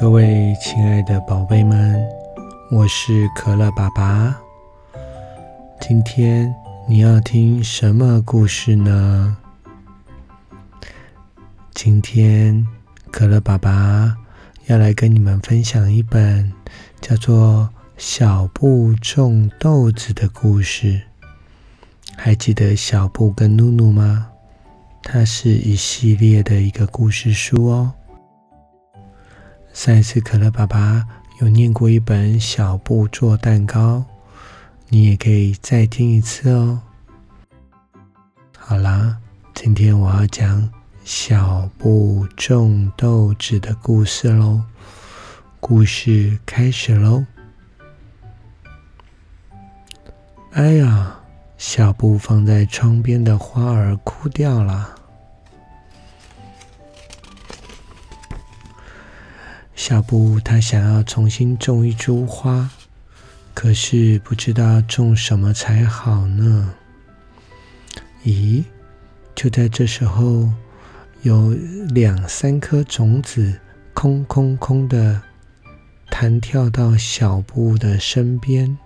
各位亲爱的宝贝们，我是可乐爸爸。今天你要听什么故事呢？今天可乐爸爸要来跟你们分享一本叫做《小布种豆子》的故事。还记得小布跟露露吗？它是一系列的一个故事书哦。上一次可乐爸爸有念过一本《小布做蛋糕》，你也可以再听一次哦。好啦，今天我要讲小布种豆子的故事喽。故事开始喽！哎呀！小布放在窗边的花儿枯掉了。小布他想要重新种一株花，可是不知道种什么才好呢。咦，就在这时候，有两三颗种子空空空的弹跳到小布的身边。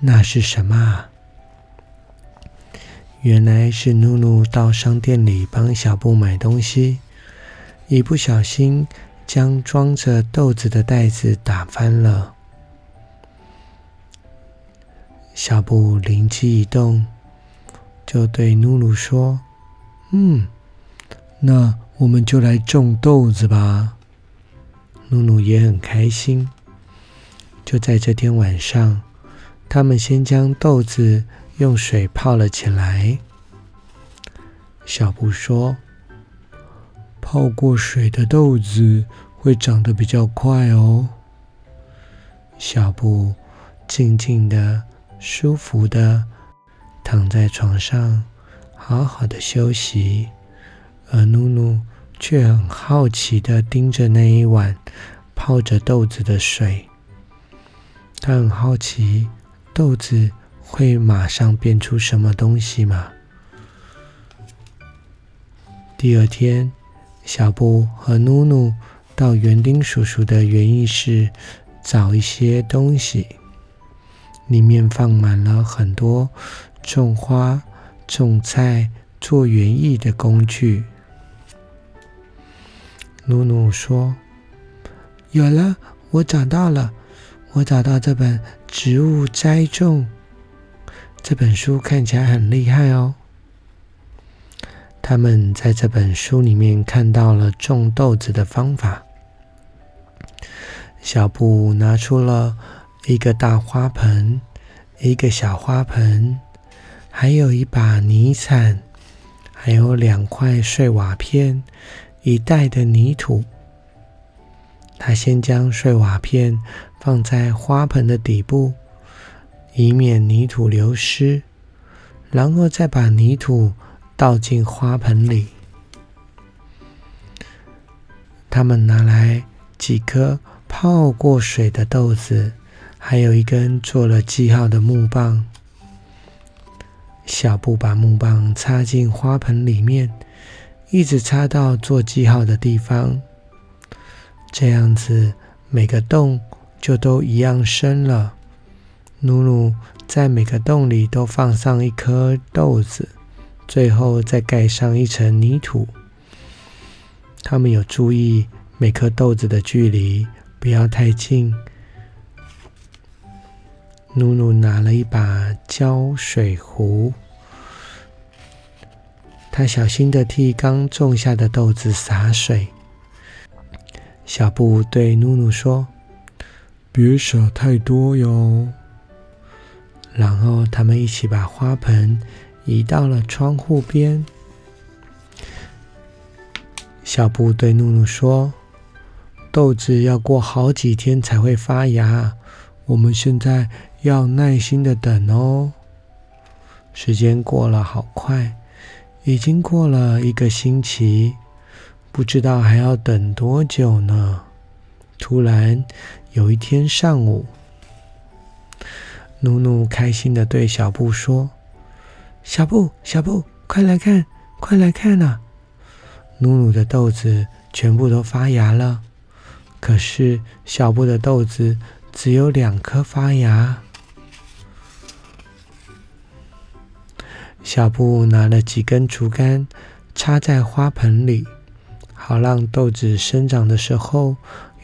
那是什么？原来是露露到商店里帮小布买东西，一不小心将装着豆子的袋子打翻了。小布灵机一动，就对露露说：“嗯，那我们就来种豆子吧。”露露也很开心。就在这天晚上。他们先将豆子用水泡了起来。小布说：“泡过水的豆子会长得比较快哦。”小布静静的、舒服的躺在床上，好好的休息，而努努却很好奇的盯着那一碗泡着豆子的水。他很好奇。豆子会马上变出什么东西吗？第二天，小布和努努到园丁叔叔的园艺室找一些东西，里面放满了很多种花、种菜、做园艺的工具。努努说：“有了，我找到了。”我找到这本《植物栽种》这本书，看起来很厉害哦。他们在这本书里面看到了种豆子的方法。小布拿出了一个大花盆，一个小花盆，还有一把泥铲，还有两块碎瓦片，一袋的泥土。他先将碎瓦片放在花盆的底部，以免泥土流失，然后再把泥土倒进花盆里。他们拿来几颗泡过水的豆子，还有一根做了记号的木棒。小布把木棒插进花盆里面，一直插到做记号的地方。这样子，每个洞就都一样深了。努努在每个洞里都放上一颗豆子，最后再盖上一层泥土。他们有注意每颗豆子的距离，不要太近。努努拿了一把浇水壶，他小心的替刚种下的豆子洒水。小布对努努说：“别洒太多哟。”然后他们一起把花盆移到了窗户边。小布对努努说：“豆子要过好几天才会发芽，我们现在要耐心的等哦。”时间过了好快，已经过了一个星期。不知道还要等多久呢？突然有一天上午，努努开心的对小布说：“小布，小布，快来看，快来看呐！”努努的豆子全部都发芽了，可是小布的豆子只有两颗发芽。小布拿了几根竹竿，插在花盆里，好让豆子生长的时候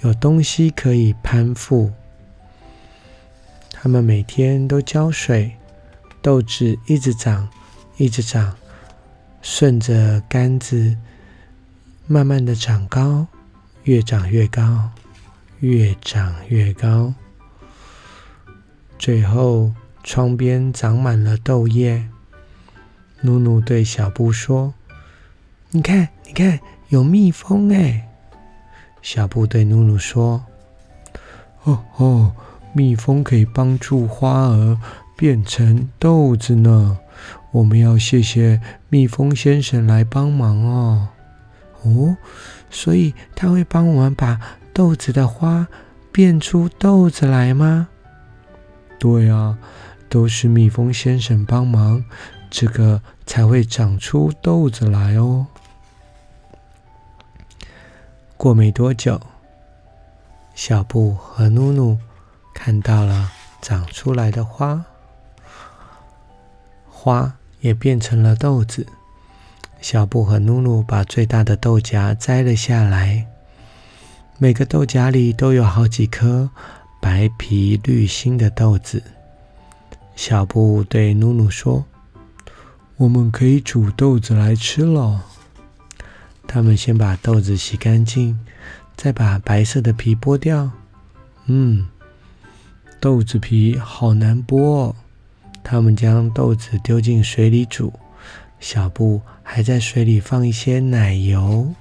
有东西可以攀附。他们每天都浇水，豆子一直长，一直长，顺着杆子慢慢的长高，越长越高，越长越高，最后窗边长满了豆叶。努努对小布说：“你看，你看，有蜜蜂哎！”小布对努努说：“哦哦。”蜜蜂可以帮助花儿变成豆子呢，我们要谢谢蜜蜂先生来帮忙哦。哦，所以他会帮我们把豆子的花变出豆子来吗？对啊，都是蜜蜂先生帮忙，这个才会长出豆子来哦。过没多久，小布和努努。看到了长出来的花，花也变成了豆子。小布和努努把最大的豆荚摘了下来，每个豆荚里都有好几颗白皮绿心的豆子。小布对努努说：“我们可以煮豆子来吃了。”他们先把豆子洗干净，再把白色的皮剥掉。嗯。豆子皮好难剥哦，他们将豆子丢进水里煮，小布还在水里放一些奶油，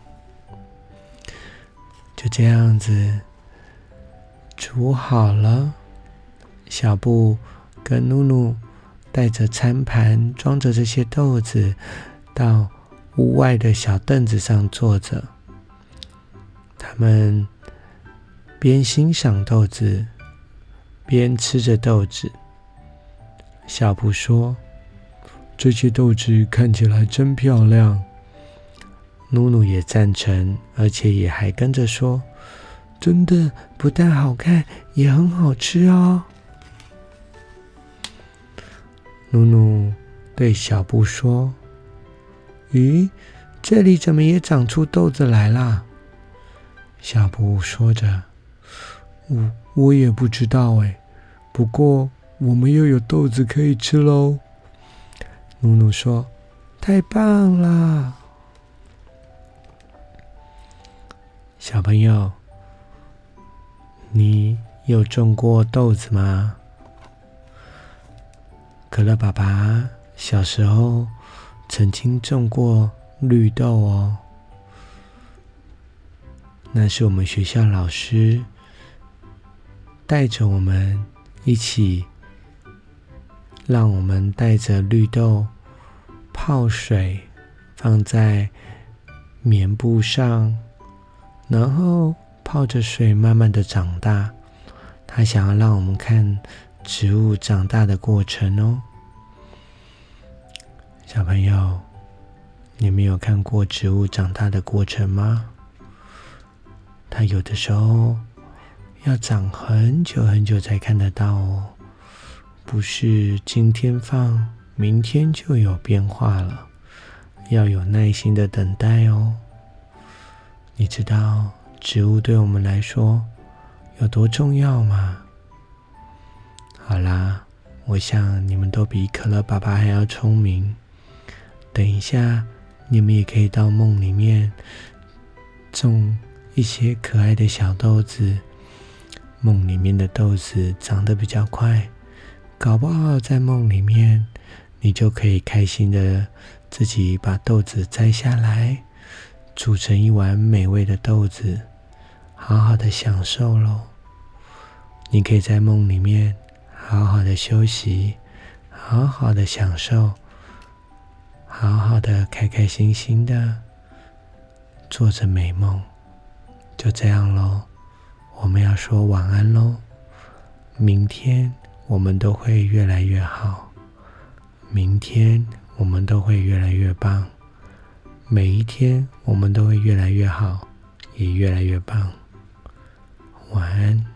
就这样子煮好了。小布跟露露带着餐盘装着这些豆子，到屋外的小凳子上坐着，他们边欣赏豆子。边吃着豆子，小布说：“这些豆子看起来真漂亮。”努努也赞成，而且也还跟着说：“真的不但好看，也很好吃哦。”努努对小布说：“咦，这里怎么也长出豆子来了？”小布说着。我我也不知道哎，不过我们又有豆子可以吃喽。努努说：“太棒了！”小朋友，你有种过豆子吗？可乐爸爸小时候曾经种过绿豆哦，那是我们学校老师。带着我们一起，让我们带着绿豆泡水，放在棉布上，然后泡着水慢慢的长大。他想要让我们看植物长大的过程哦。小朋友，你们有看过植物长大的过程吗？它有的时候。要长很久很久才看得到哦，不是今天放，明天就有变化了，要有耐心的等待哦。你知道植物对我们来说有多重要吗？好啦，我想你们都比可乐爸爸还要聪明。等一下，你们也可以到梦里面种一些可爱的小豆子。梦里面的豆子长得比较快，搞不好在梦里面，你就可以开心的自己把豆子摘下来，煮成一碗美味的豆子，好好的享受喽。你可以在梦里面好好的休息，好好的享受，好好的开开心心的做着美梦，就这样喽。我们要说晚安喽！明天我们都会越来越好，明天我们都会越来越棒，每一天我们都会越来越好，也越来越棒。晚安。